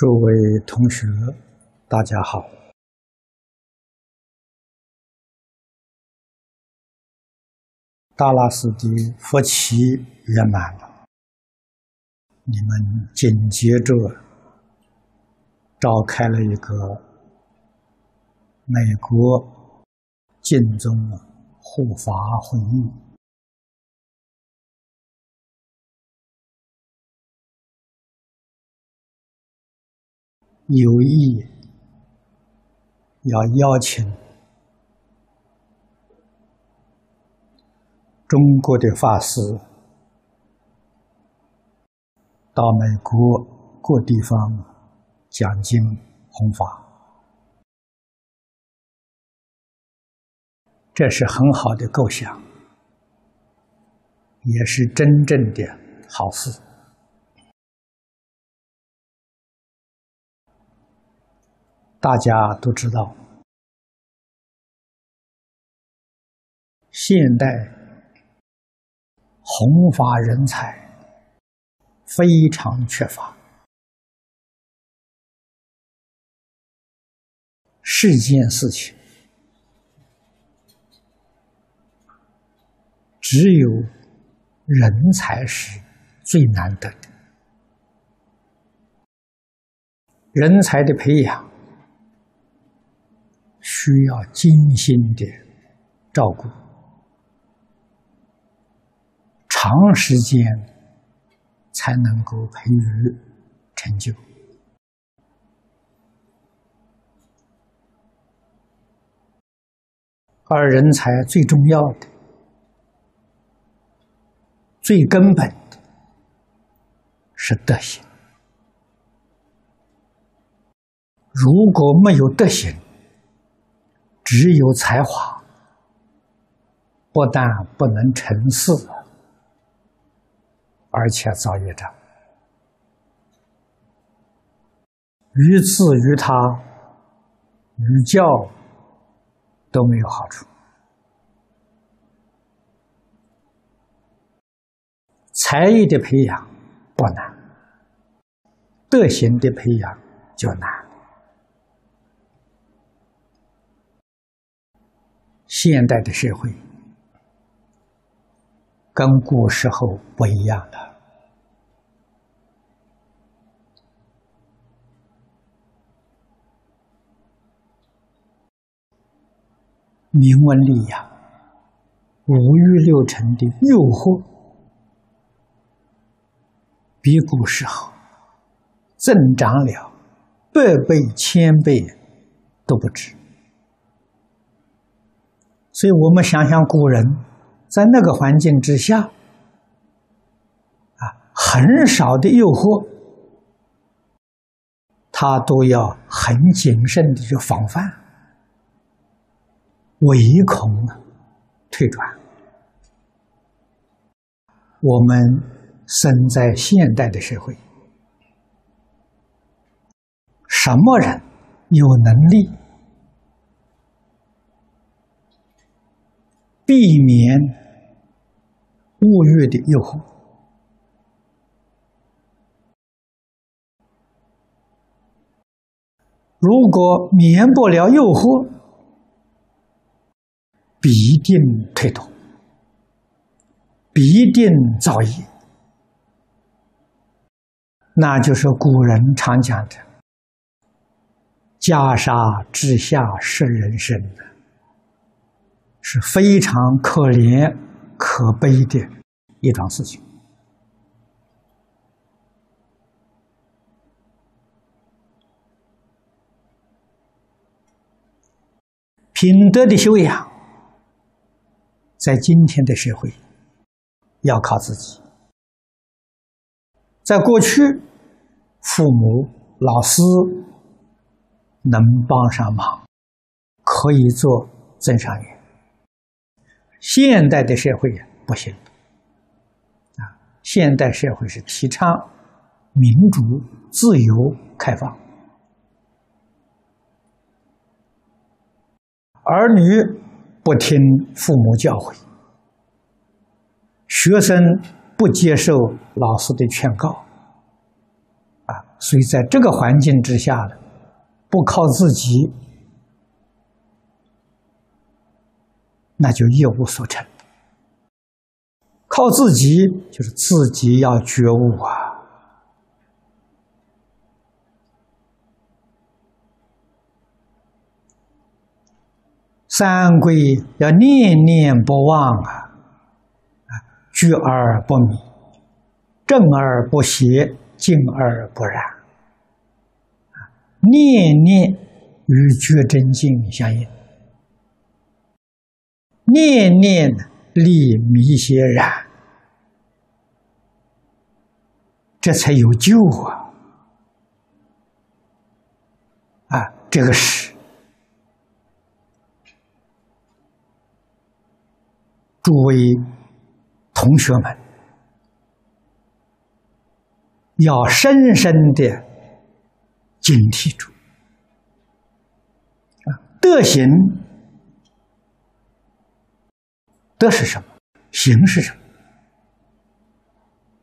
诸位同学，大家好！大拉寺的佛期圆满了，你们紧接着召开了一个美国净宗护法会议。有意要邀请中国的法师到美国各地方讲经弘法，这是很好的构想，也是真正的好事。大家都知道，现代弘法人才非常缺乏，是一件事情只有人才是最难得的，人才的培养。需要精心的照顾，长时间才能够培育成就。而人才最重要的、最根本的是德行。如果没有德行，只有才华，不但不能成事，而且造业障，于自于他、于教都没有好处。才艺的培养不难，德行的培养就难。现代的社会跟古时候不一样了，名闻利养、五欲六尘的诱惑，比古时候增长了百倍、千倍都不止。所以我们想想，古人在那个环境之下，啊，很少的诱惑，他都要很谨慎的去防范，唯恐退转。我们生在现代的社会，什么人有能力？避免物欲的诱惑。如果免不了诱惑，必定退脱，必定造业。那就是古人常讲的“袈裟之下是人生”。是非常可怜、可悲的一桩事情。品德的修养，在今天的社会，要靠自己。在过去，父母、老师能帮上忙，可以做增上缘。现代的社会不行，啊！现代社会是提倡民主、自由、开放，儿女不听父母教诲，学生不接受老师的劝告，啊！所以在这个环境之下呢，不靠自己，那就一无所成。靠自己，就是自己要觉悟啊！三归要念念不忘啊！啊，觉而不迷，正而不邪，静而不染。啊，念念与觉真境相应，念念离迷邪染，这才有救啊！啊，这个是诸位同学们要深深的警惕住啊，德行。德是什么？行是什么？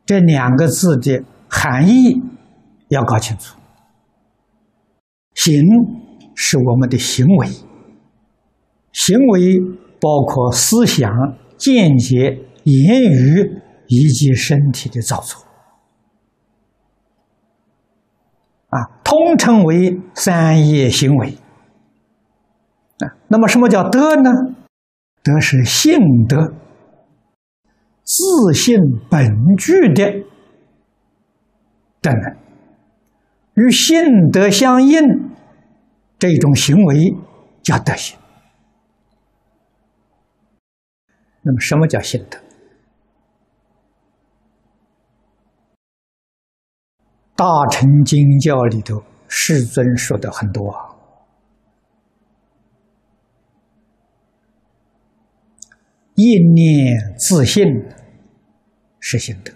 这两个字的含义要搞清楚。行是我们的行为，行为包括思想、见解、言语以及身体的造作，啊，通称为三业行为。啊，那么什么叫德呢？德是性德，自性本具的等，与性德相应，这种行为叫德行。那么，什么叫性德？大乘经教里头，世尊说的很多啊。一念自信是行德，《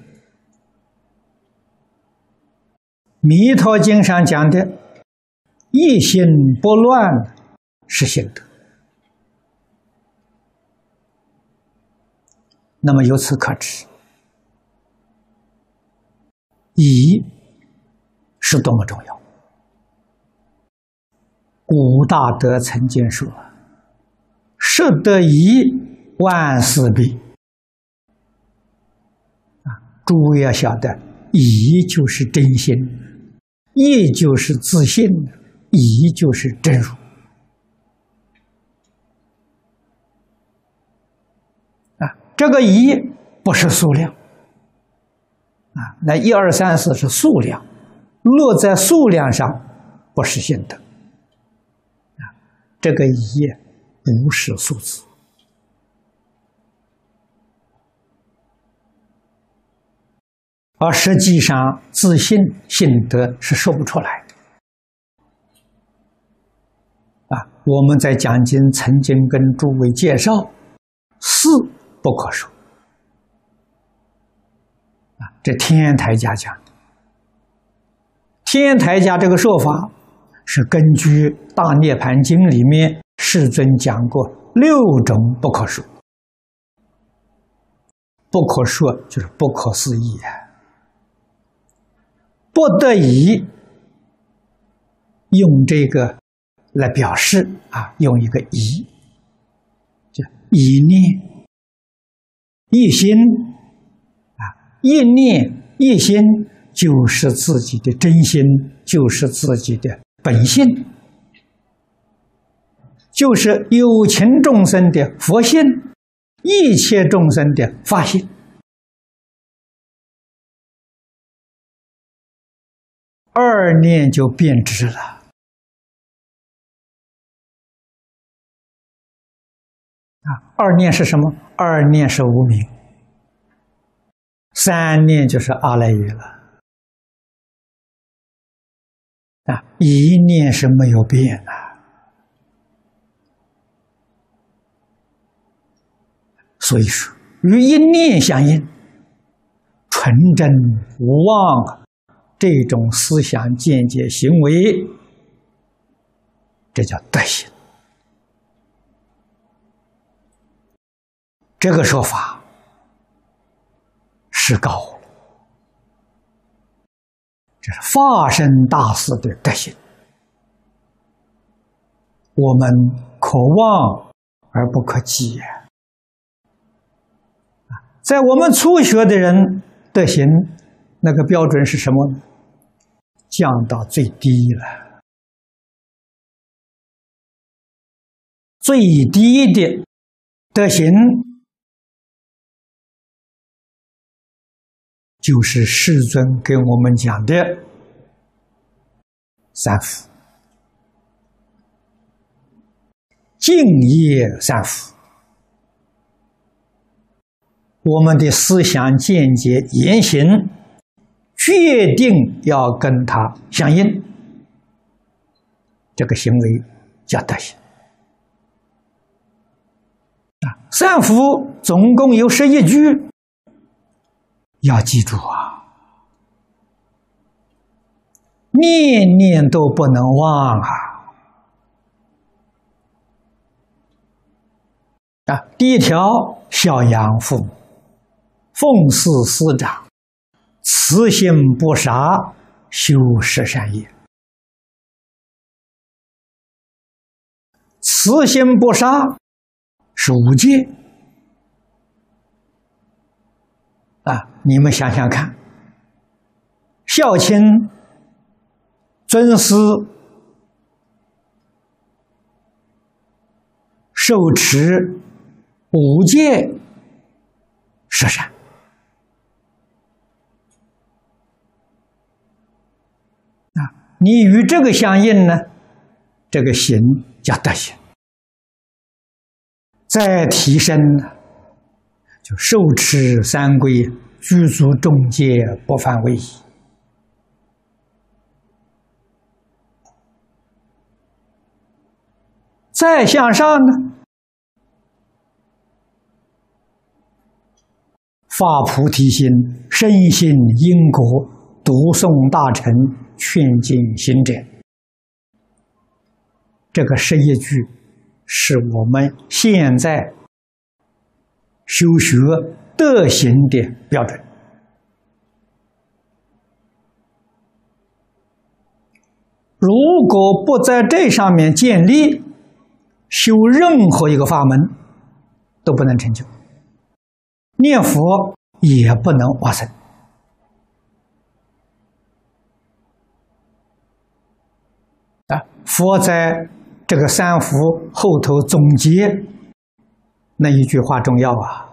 弥陀经》上讲的“一心不乱”是行德。那么由此可知，义是多么重要。古大德曾经说：“舍得义。”万事毕啊！诸位要晓得，一就是真心，义就是自信，一就是真如啊！这个一不是数量啊，那一二三四是数量，落在数量上不是心的啊，这个一不是数字。而实际上，自信信德是说不出来的。啊，我们在讲经曾经跟诸位介绍，四不可说。啊，这天台家讲，天台家这个说法是根据《大涅盘经》里面世尊讲过六种不可说，不可说就是不可思议啊。不得已用这个来表示啊，用一个“一”，就一念一心啊，一念一心就是自己的真心，就是自己的本性，就是有情众生的佛性，一切众生的法性。二念就变质了啊！二念是什么？二念是无名，三念就是阿赖耶了啊！一念是没有变啊，所以说与一念相应，纯真无妄。这种思想、见解、行为，这叫德行。这个说法是高，这是发生大事的德行，我们可望而不可及呀。在我们初学的人德行，那个标准是什么呢？降到最低了，最低的德行。就是世尊给我们讲的三福：敬业三福。我们的思想、见解、言行，决定要跟他相应，这个行为叫德行。啊，三福总共有十一句。要记住啊，念念都不能忘啊！啊，第一条，孝养父母，奉事师长，慈心不杀，修十善业。慈心不杀是五戒。啊，你们想想看，孝亲、尊师、受持五戒、十善，啊，你与这个相应呢，这个行叫德行，再提升呢。就受持三规，具足众戒，不犯威仪。再向上呢，发菩提心，深信因果，读诵大乘，劝进行者。这个十一句，是我们现在。修学德行的标准，如果不在这上面建立，修任何一个法门都不能成就，念佛也不能往生。啊，佛在这个三福后头总结。那一句话重要啊！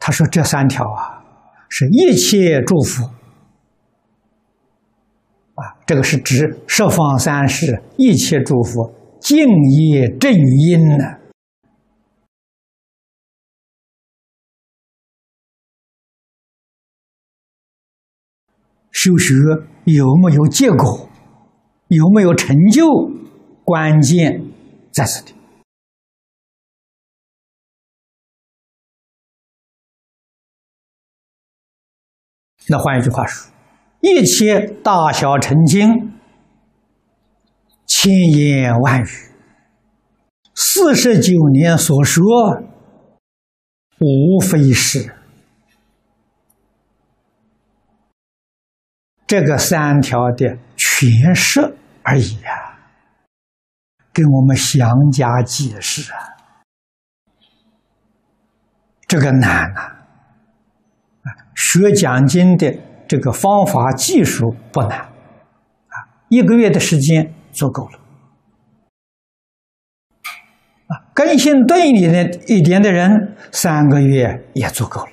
他说：“这三条啊，是一切祝福啊，这个是指十方三世一切祝福，敬业正因呢。修学有没有结果，有没有成就，关键在此地。”那换一句话说，一切大小成经，千言万语，四十九年所说，无非是。这个三条的诠释而已啊，跟我们详加解释啊，这个难呐。学讲经的这个方法技术不难，啊，一个月的时间足够了，啊，根性钝一点的一点的人，三个月也足够了，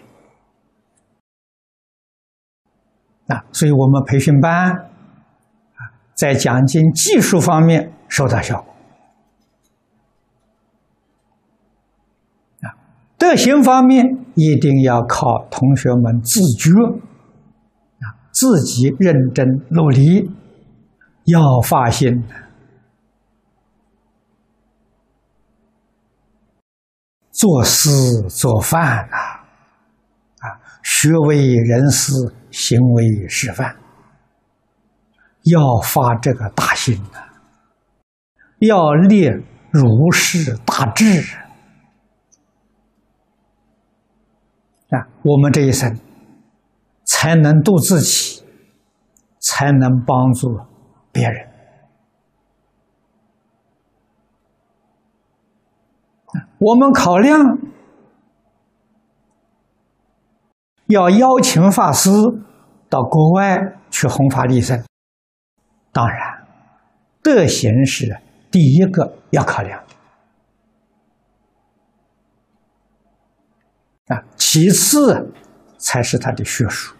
啊，所以我们培训班，在讲经技术方面收到效果，啊，德行方面。一定要靠同学们自觉啊，自己认真努力，要发现做事做饭呐，啊，学为人师，行为示范，要发这个大心呐，要立如是大志。啊，我们这一生才能度自己，才能帮助别人。我们考量要邀请法师到国外去弘法利生，当然，德行是第一个要考量啊，其次才是他的学术，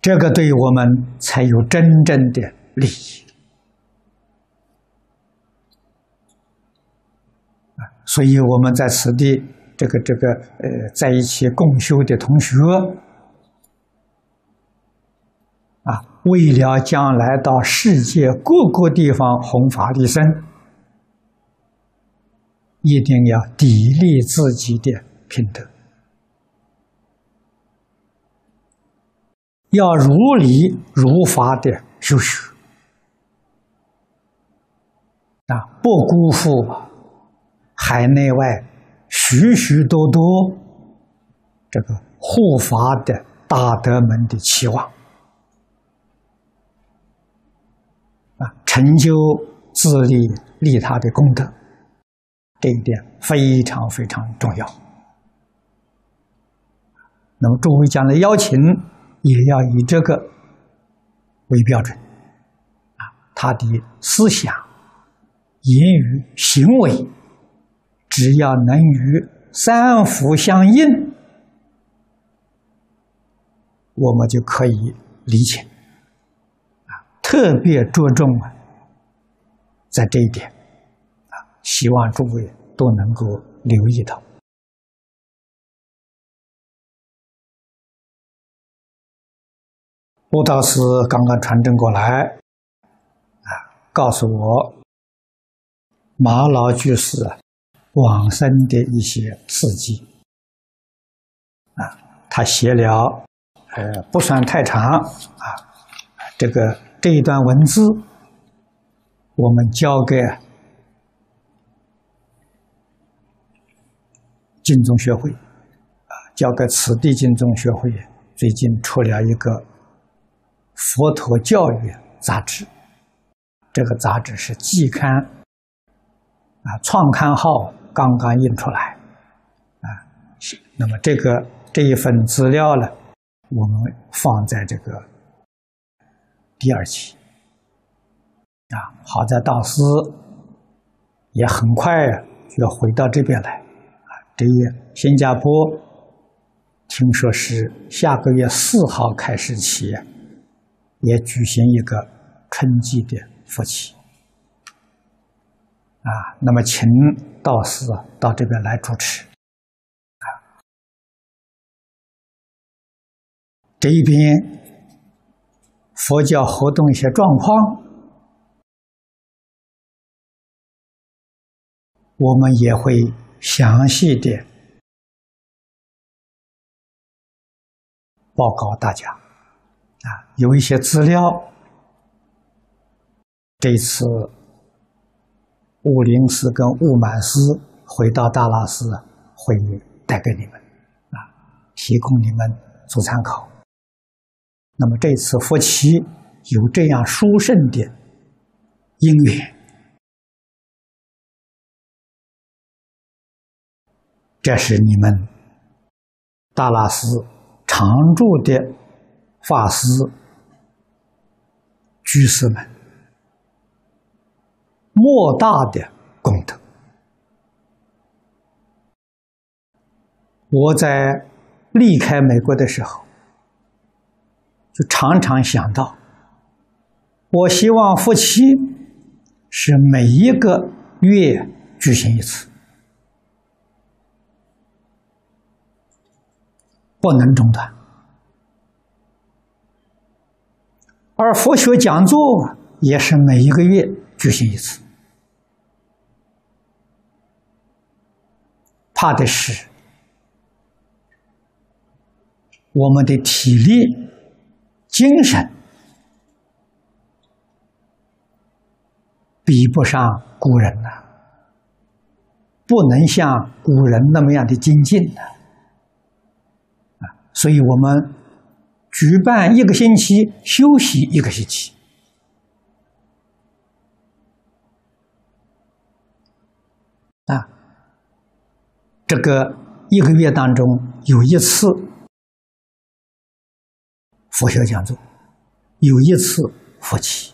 这个对我们才有真正的利益啊。所以我们在此地，这个这个呃，在一起共修的同学，啊，为了将来到世界各个地方弘法利生，一定要砥砺自己的品德，要如理如法的修学，啊，不辜负。海内外许许多多这个护法的大德们的期望啊，成就自利利他的功德，这一点非常非常重要。那么诸位将来邀请，也要以这个为标准啊，他的思想、言语、行为。只要能与三福相应，我们就可以理解。啊，特别着重啊，在这一点，啊，希望诸位都能够留意到。吴道师刚刚传真过来，啊，告诉我马老居士啊。往生的一些事迹啊，他写了，呃，不算太长啊。这个这一段文字，我们交给净宗学会啊，交给此地净宗学会。最近出了一个佛陀教育杂志，这个杂志是季刊啊，创刊号。刚刚印出来，啊，那么这个这一份资料呢，我们放在这个第二期，啊，好在道师也很快就要回到这边来，啊，这一新加坡听说是下个月四号开始起，也举行一个春季的复期。啊，那么请道士到这边来主持。啊，这一边佛教活动一些状况，我们也会详细的报告大家。啊，有一些资料，这次。悟灵师跟悟满师回到大拉寺，会带给你们，啊，提供你们做参考。那么这次夫妻有这样殊胜的因缘，这是你们大拉斯常住的法师、居士们。莫大的功德！我在离开美国的时候，就常常想到，我希望夫妻是每一个月举行一次，不能中断。而佛学讲座也是每一个月举行一次。怕的是，我们的体力、精神比不上古人呐，不能像古人那么样的精进呐。啊，所以我们举办一个星期，休息一个星期。啊，这个一个月当中有一次佛学讲座，有一次佛七，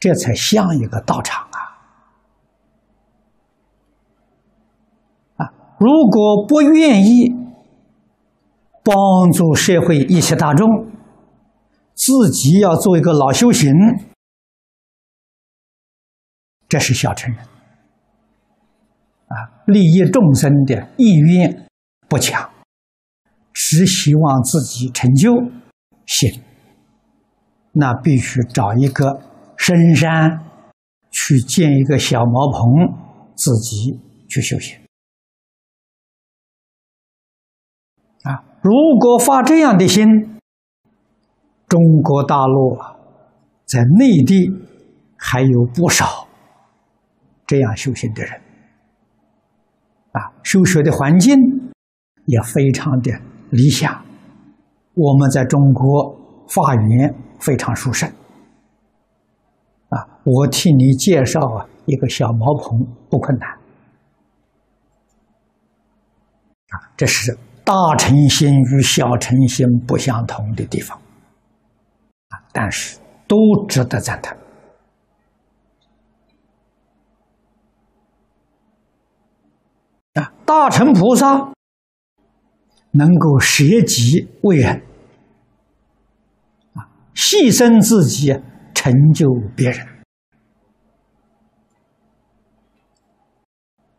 这才像一个道场啊！啊，如果不愿意帮助社会一切大众，自己要做一个老修行，这是小乘人。啊利益众生的意愿不强，只希望自己成就行，那必须找一个深山去建一个小茅棚，自己去修行。啊，如果发这样的心，中国大陆啊在内地还有不少这样修行的人。啊，修学的环境也非常的理想。我们在中国法缘非常殊胜。啊，我替你介绍啊一个小茅棚不困难。啊，这是大乘心与小乘心不相同的地方。啊，但是都值得赞叹。啊，大乘菩萨能够舍己为人，啊，牺牲自己成就别人。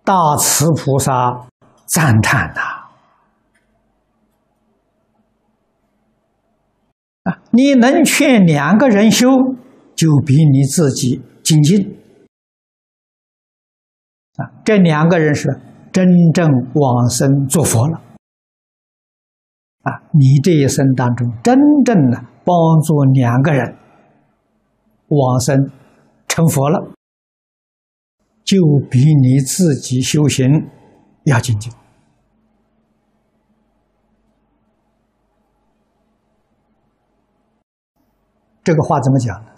大慈菩萨赞叹呐！你能劝两个人修，就比你自己精进。啊，这两个人是。真正往生做佛了啊！你这一生当中，真正的帮助两个人往生成佛了，就比你自己修行要精进。这个话怎么讲呢？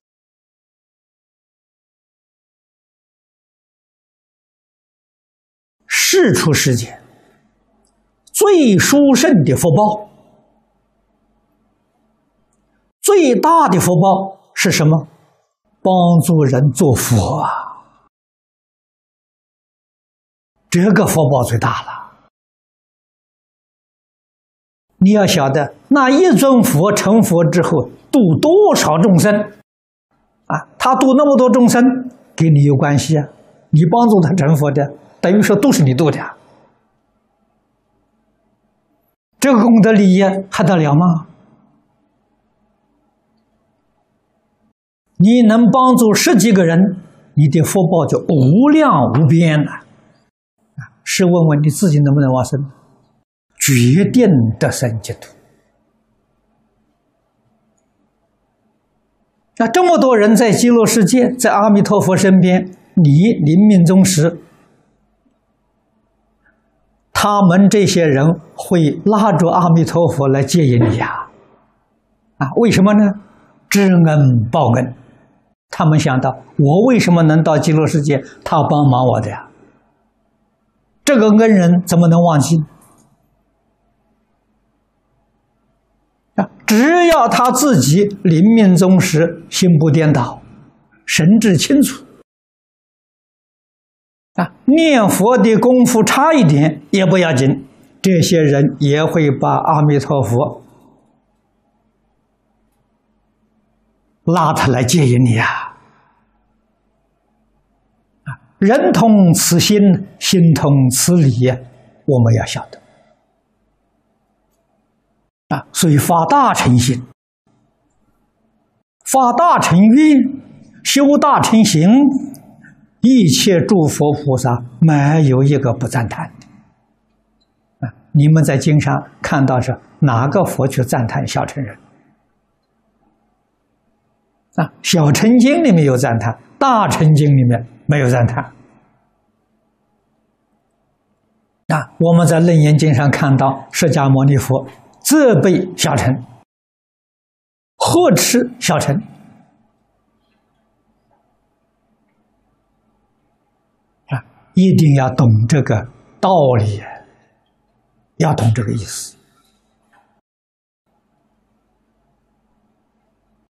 世出世间最殊胜的福报，最大的福报是什么？帮助人做佛啊！这个福报最大了。你要晓得，那一尊佛成佛之后，度多少众生啊？他度那么多众生，跟你有关系啊？你帮助他成佛的。等于说都是你度的，这个功德利益还得了吗？你能帮助十几个人，你的福报就无量无边了。试问问你自己能不能往生？决定得生净土。那这么多人在极乐世界，在阿弥陀佛身边，你临命终时。他们这些人会拉着阿弥陀佛来接引你呀，啊，为什么呢？知恩报恩，他们想到我为什么能到极乐世界？他帮忙我的呀，这个恩人怎么能忘记？只要他自己临命终时心不颠倒，神志清楚。啊，念佛的功夫差一点也不要紧，这些人也会把阿弥陀佛拉他来接引你呀！啊，人同此心，心同此理，我们要晓得啊。所以发大乘心，发大乘愿，修大乘行。一切诸佛菩萨没有一个不赞叹的啊！你们在经上看到是哪个佛去赞叹小乘人啊？小乘经里面有赞叹，大乘经里面没有赞叹。啊，我们在楞严经上看到释迦牟尼佛责备小乘，呵斥小乘，啊，一定要懂这个道理，要懂这个意思。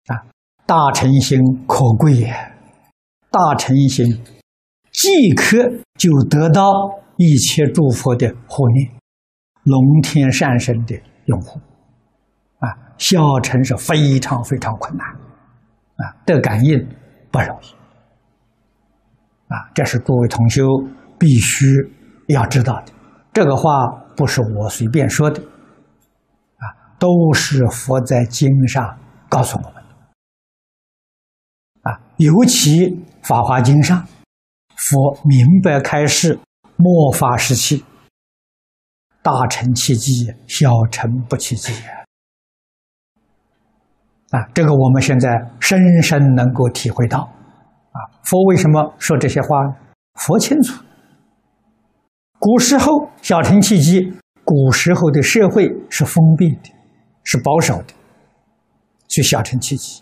啊，大乘心可贵也，大乘心即刻就得到一切诸佛的护念，龙天善神的用户。啊，消沉是非常非常困难，啊，得感应不容易。啊，这是各位同修必须要知道的。这个话不是我随便说的，啊，都是佛在经上告诉我们的。啊，尤其《法华经》上，佛明白开示：末法时期，大乘契机，小乘不契机。啊，这个我们现在深深能够体会到。啊，佛为什么说这些话呢？佛清楚，古时候小乘契机，古时候的社会是封闭的，是保守的，所以小乘契机。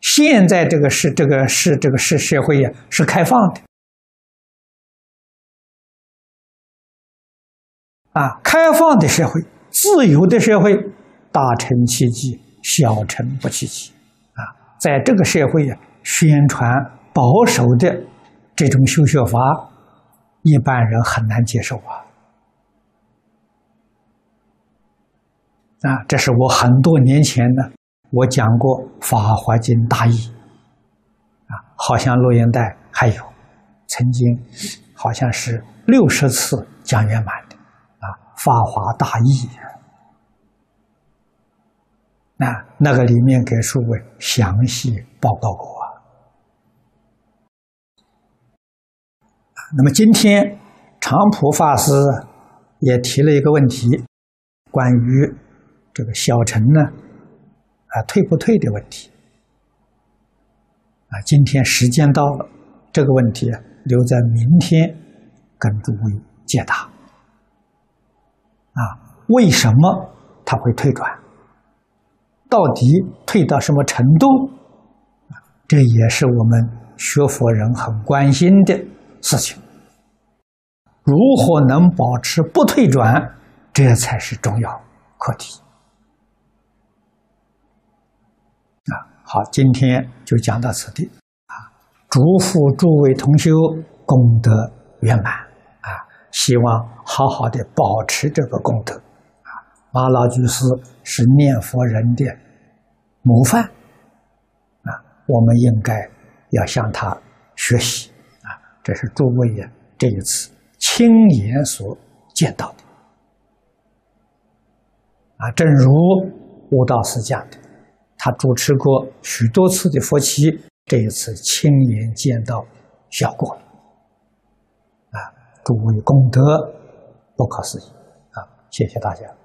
现在这个是这个是这个是社会呀，是开放的，啊，开放的社会，自由的社会，大乘契机，小乘不契机，啊，在这个社会呀，宣传保守的这种修学法，一般人很难接受啊，啊，这是我很多年前呢。我讲过《法华经》大义，啊，好像录音带还有，曾经好像是六十次讲圆满，《法华大义》，那那个里面给诸位详细报告过啊。那么今天长普法师也提了一个问题，关于这个小乘呢。啊，退不退的问题啊！今天时间到了，这个问题留在明天跟诸位解答。啊，为什么他会退转？到底退到什么程度？这也是我们学佛人很关心的事情。如何能保持不退转？这才是重要课题。啊好，今天就讲到此地啊！祝福诸位同修功德圆满！希望好好的保持这个功德啊！马老居士是念佛人的模范啊，我们应该要向他学习啊！这是诸位呀这一次亲眼所见到的啊！正如悟道师讲的。他主持过许多次的佛七，这一次亲眼见到效果，诸位功德不可思议，啊，谢谢大家。